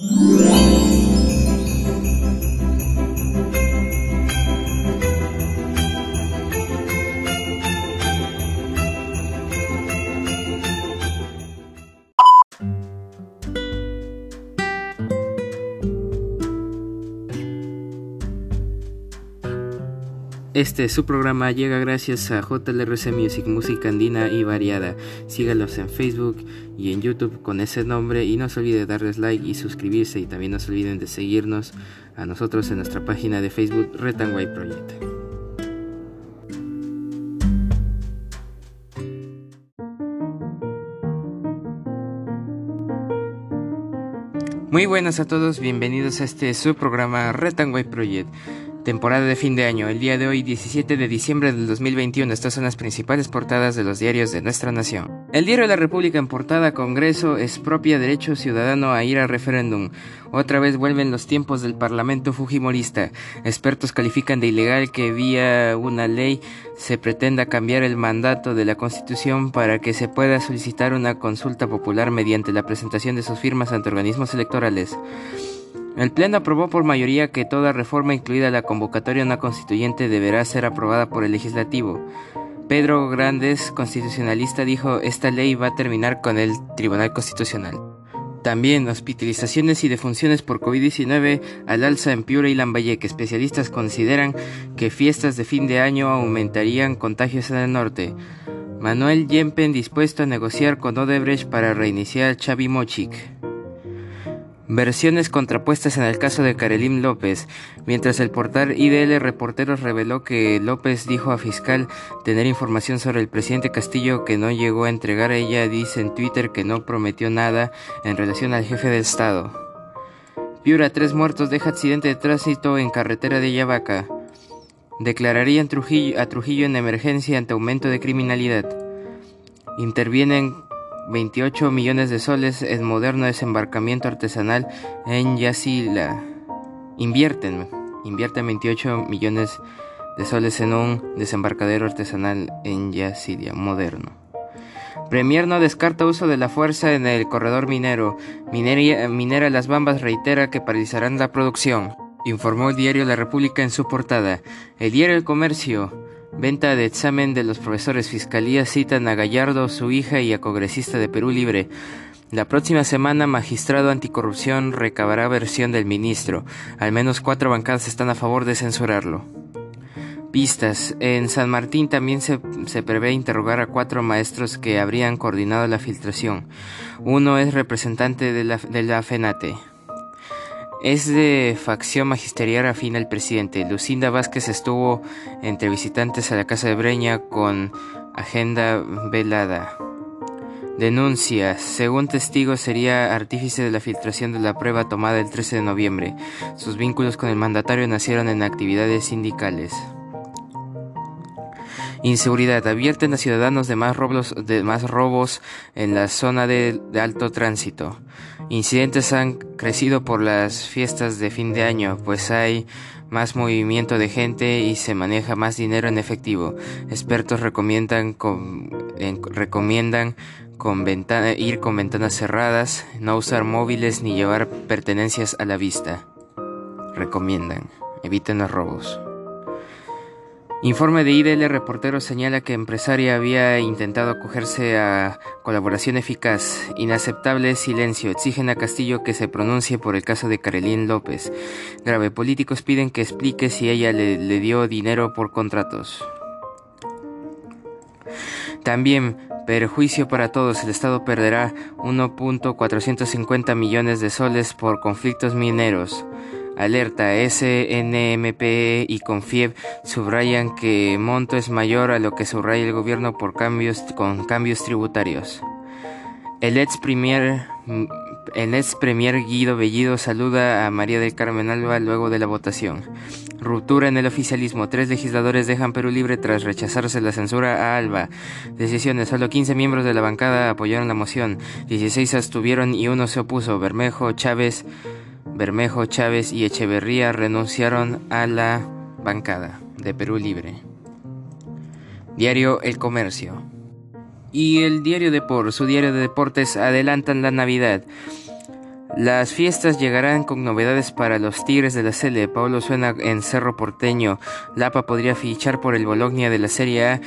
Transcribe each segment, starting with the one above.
Música Este su programa llega gracias a JLRC Music, música andina y variada. Sígalos en Facebook y en YouTube con ese nombre y no se olvide darles like y suscribirse y también no se olviden de seguirnos a nosotros en nuestra página de Facebook White Project. Muy buenas a todos, bienvenidos a este su programa White Project temporada de fin de año. El día de hoy, 17 de diciembre del 2021, estas son las principales portadas de los diarios de nuestra nación. El diario de la República en portada Congreso es propia derecho ciudadano a ir a referéndum. Otra vez vuelven los tiempos del Parlamento Fujimorista. Expertos califican de ilegal que vía una ley se pretenda cambiar el mandato de la Constitución para que se pueda solicitar una consulta popular mediante la presentación de sus firmas ante organismos electorales. El Pleno aprobó por mayoría que toda reforma, incluida la convocatoria una constituyente, deberá ser aprobada por el legislativo. Pedro Grandes, constitucionalista, dijo, esta ley va a terminar con el Tribunal Constitucional. También hospitalizaciones y defunciones por COVID-19 al alza en Piura y Lambayeque. Especialistas consideran que fiestas de fin de año aumentarían contagios en el norte. Manuel Yempen dispuesto a negociar con Odebrecht para reiniciar Chavimochic. Versiones contrapuestas en el caso de Karelim López. Mientras el portal IDL Reporteros reveló que López dijo a fiscal tener información sobre el presidente Castillo que no llegó a entregar, ella dice en Twitter que no prometió nada en relación al jefe del Estado. Piura, tres muertos, deja accidente de tránsito en carretera de Yavaca. Declararían a Trujillo en emergencia ante aumento de criminalidad. Intervienen 28 millones de soles en moderno desembarcamiento artesanal en Yasila. Invierten, invierten 28 millones de soles en un desembarcadero artesanal en Yasilia, moderno. Premier no descarta uso de la fuerza en el corredor minero. Minera Las Bambas reitera que paralizarán la producción. Informó el diario La República en su portada. El diario El Comercio Venta de examen de los profesores. Fiscalía citan a Gallardo, su hija y a congresista de Perú Libre. La próxima semana, magistrado anticorrupción recabará versión del ministro. Al menos cuatro bancadas están a favor de censurarlo. Pistas. En San Martín también se, prevé interrogar a cuatro maestros que habrían coordinado la filtración. Uno es representante de la, de la FENATE. Es de facción magisterial afín al presidente. Lucinda Vázquez estuvo entre visitantes a la Casa de Breña con agenda velada. Denuncia. Según testigos, sería artífice de la filtración de la prueba tomada el 13 de noviembre. Sus vínculos con el mandatario nacieron en actividades sindicales. Inseguridad. Advierten a ciudadanos de más robos, de más robos en la zona de, alto tránsito. Incidentes han crecido por las fiestas de fin de año, pues hay más movimiento de gente y se maneja más dinero en efectivo. Expertos recomiendan, recomiendan con ir con ventanas cerradas, no usar móviles ni llevar pertenencias a la vista. Recomiendan. Eviten los robos. Informe de IDL Reportero señala que empresaria había intentado acogerse a colaboración eficaz. Inaceptable silencio. Exigen a Castillo que se pronuncie por el caso de Carolín López. Grave. Políticos piden que explique si ella le, le dio dinero por contratos. También, perjuicio para todos. El Estado perderá 1.450 millones de soles por conflictos mineros. Alerta SNMP y Confiev subrayan que monto es mayor a lo que subraya el gobierno por cambios con cambios tributarios. El ex premier el ex premier Guido Bellido saluda a María del Carmen Alba luego de la votación. Ruptura en el oficialismo. Tres legisladores dejan Perú libre tras rechazarse la censura a Alba. Decisiones. Solo 15 miembros de la bancada apoyaron la moción. 16 abstuvieron y uno se opuso. Bermejo, Chávez, Bermejo, Chávez y Echeverría renunciaron a la bancada de Perú Libre. Diario El Comercio. Y el diario Depor, su diario de deportes, adelantan la Navidad. Las fiestas llegarán con novedades para los Tigres de la Cele. Pablo suena en Cerro Porteño. Lapa podría fichar por el Bologna de la Serie A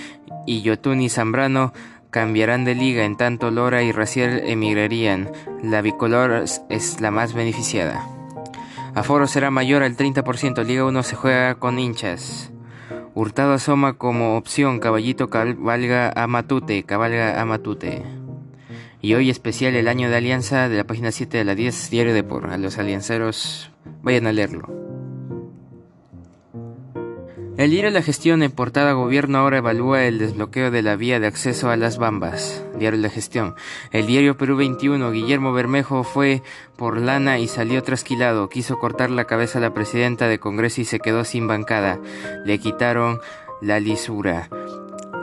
y Yotun y Zambrano cambiarán de liga, en tanto Lora y Raciel emigrarían. La bicolor es la más beneficiada. Aforo será mayor al 30%. Liga 1 se juega con hinchas. Hurtado asoma como opción. Caballito cabalga a Matute. Cabalga a Matute. Y hoy especial el año de alianza de la página 7 de la 10, Diario de Por. A los alianceros, vayan a leerlo. El diario La Gestión en portada Gobierno ahora evalúa el desbloqueo de la vía de acceso a las Bambas. Diario La Gestión. El diario Perú 21, Guillermo Bermejo fue por lana y salió trasquilado. Quiso cortar la cabeza a la presidenta de Congreso y se quedó sin bancada. Le quitaron la lisura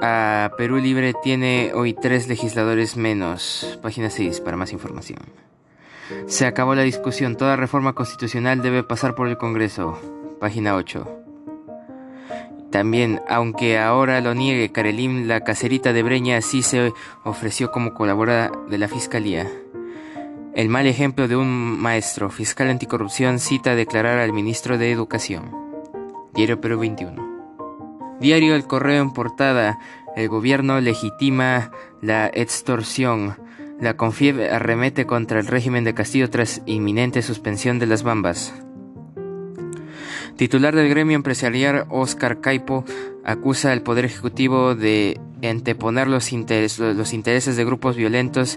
a Perú Libre tiene hoy tres legisladores menos. Página 6 para más información. Se acabó la discusión. Toda reforma constitucional debe pasar por el Congreso. Página 8. También, aunque ahora lo niegue Karelim, la caserita de Breña sí se ofreció como colaboradora de la Fiscalía. El mal ejemplo de un maestro fiscal anticorrupción cita a declarar al ministro de Educación. Diario Perú 21. Diario El Correo en portada. El gobierno legitima la extorsión. La CONFIEB arremete contra el régimen de Castillo tras inminente suspensión de las bambas. Titular del gremio empresarial Oscar Caipo acusa al Poder Ejecutivo de anteponer los, los, intereses de grupos violentos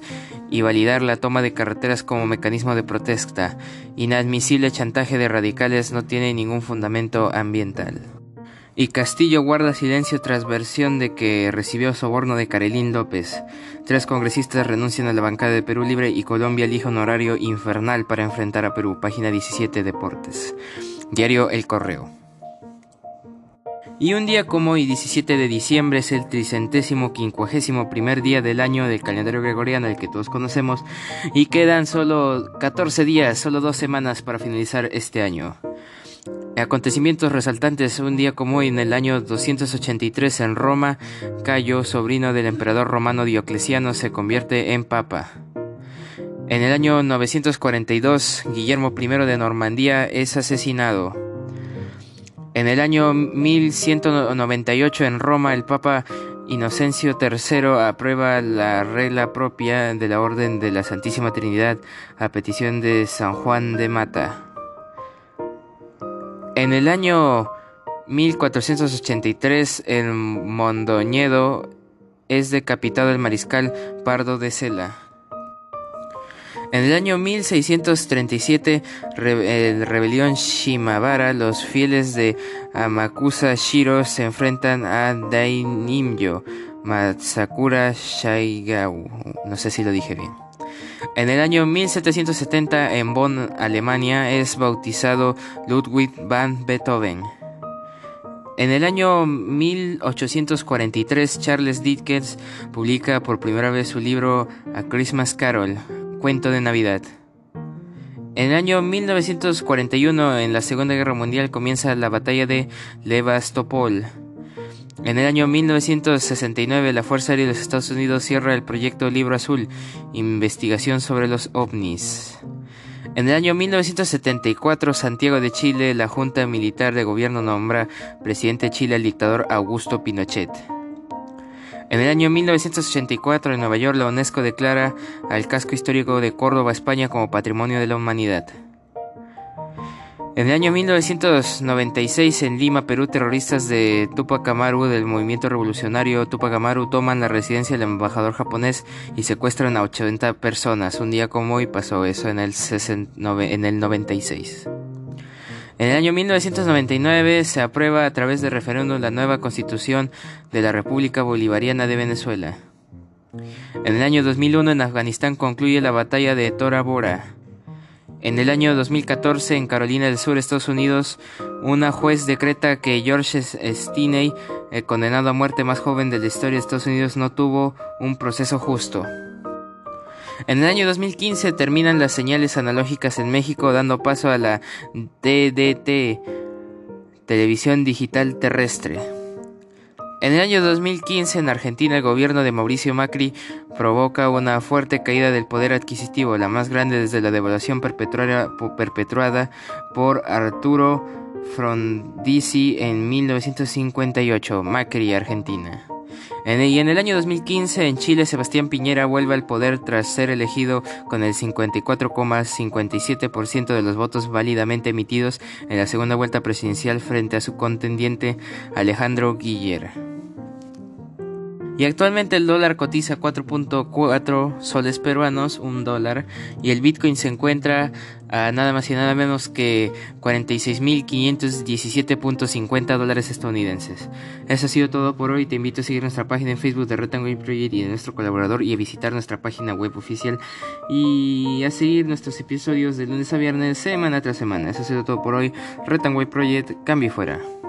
y validar la toma de carreteras como mecanismo de protesta. Inadmisible chantaje de radicales no tiene ningún fundamento ambiental. Y Castillo guarda silencio tras versión de que recibió soborno de Carelín López. Tres congresistas renuncian a la bancada de Perú Libre y Colombia elige un horario infernal para enfrentar a Perú. Página 17 Deportes. Diario El Correo. Y un día como hoy, 17 de diciembre, es el tricentésimo quincuagésimo primer día del año del calendario gregoriano, el que todos conocemos, y quedan solo 14 días, solo dos semanas para finalizar este año. Acontecimientos resaltantes un día como hoy en el año 283 en Roma, Cayo, sobrino del emperador romano Diocleciano, se convierte en papa. En el año 942, Guillermo I de Normandía es asesinado. En el año 1198 en Roma, el papa Inocencio III aprueba la regla propia de la Orden de la Santísima Trinidad a petición de San Juan de Mata. En el año 1483, en Mondoñedo es decapitado el mariscal Pardo de Cela. En el año 1637, el rebelión Shimabara, los fieles de Amakusa Shiro se enfrentan a Dainimyo Matsakura Shaigau. No sé si lo dije bien. En el año 1770, en Bonn, Alemania, es bautizado Ludwig van Beethoven. En el año 1843, Charles Dickens publica por primera vez su libro A Christmas Carol, cuento de Navidad. En el año 1941, en la Segunda Guerra Mundial, comienza la batalla de Levastopol. En el año 1969, la Fuerza Aérea de los Estados Unidos cierra el proyecto Libro Azul, investigación sobre los ovnis. En el año 1974, Santiago de Chile, la Junta Militar de Gobierno nombra presidente de Chile al dictador Augusto Pinochet. En el año 1984, en Nueva York, la UNESCO declara al casco histórico de Córdoba, España, como Patrimonio de la Humanidad. En el año 1996 en Lima, Perú, terroristas de Tupac Amaru del movimiento revolucionario Tupac Amaru toman la residencia del embajador japonés y secuestran a 80 personas. Un día como hoy pasó eso en el, en el 96. En el año 1999 se aprueba a través de referéndum la nueva constitución de la República Bolivariana de Venezuela. En el año 2001 en Afganistán concluye la batalla de Tora Bora. En el año 2014, en Carolina del Sur, Estados Unidos, una juez decreta que George Stinney, el condenado a muerte más joven de la historia de Estados Unidos, no tuvo un proceso justo. En el año 2015 terminan las señales analógicas en México, dando paso a la DDT, Televisión Digital Terrestre. En el año 2015 en Argentina el gobierno de Mauricio Macri provoca una fuerte caída del poder adquisitivo, la más grande desde la devaluación perpetuada por Arturo Frondizi en 1958, Macri, Argentina. Y en el año 2015 en Chile Sebastián Piñera vuelve al poder tras ser elegido con el 54,57% de los votos válidamente emitidos en la segunda vuelta presidencial frente a su contendiente Alejandro Guillera. Y actualmente el dólar cotiza 4.4 soles peruanos, un dólar, y el Bitcoin se encuentra a nada más y nada menos que 46.517.50 dólares estadounidenses. Eso ha sido todo por hoy. Te invito a seguir nuestra página en Facebook de Retangway Project y de nuestro colaborador y a visitar nuestra página web oficial y a seguir nuestros episodios de lunes a viernes, semana tras semana. Eso ha sido todo por hoy. Retangway Project, cambio fuera.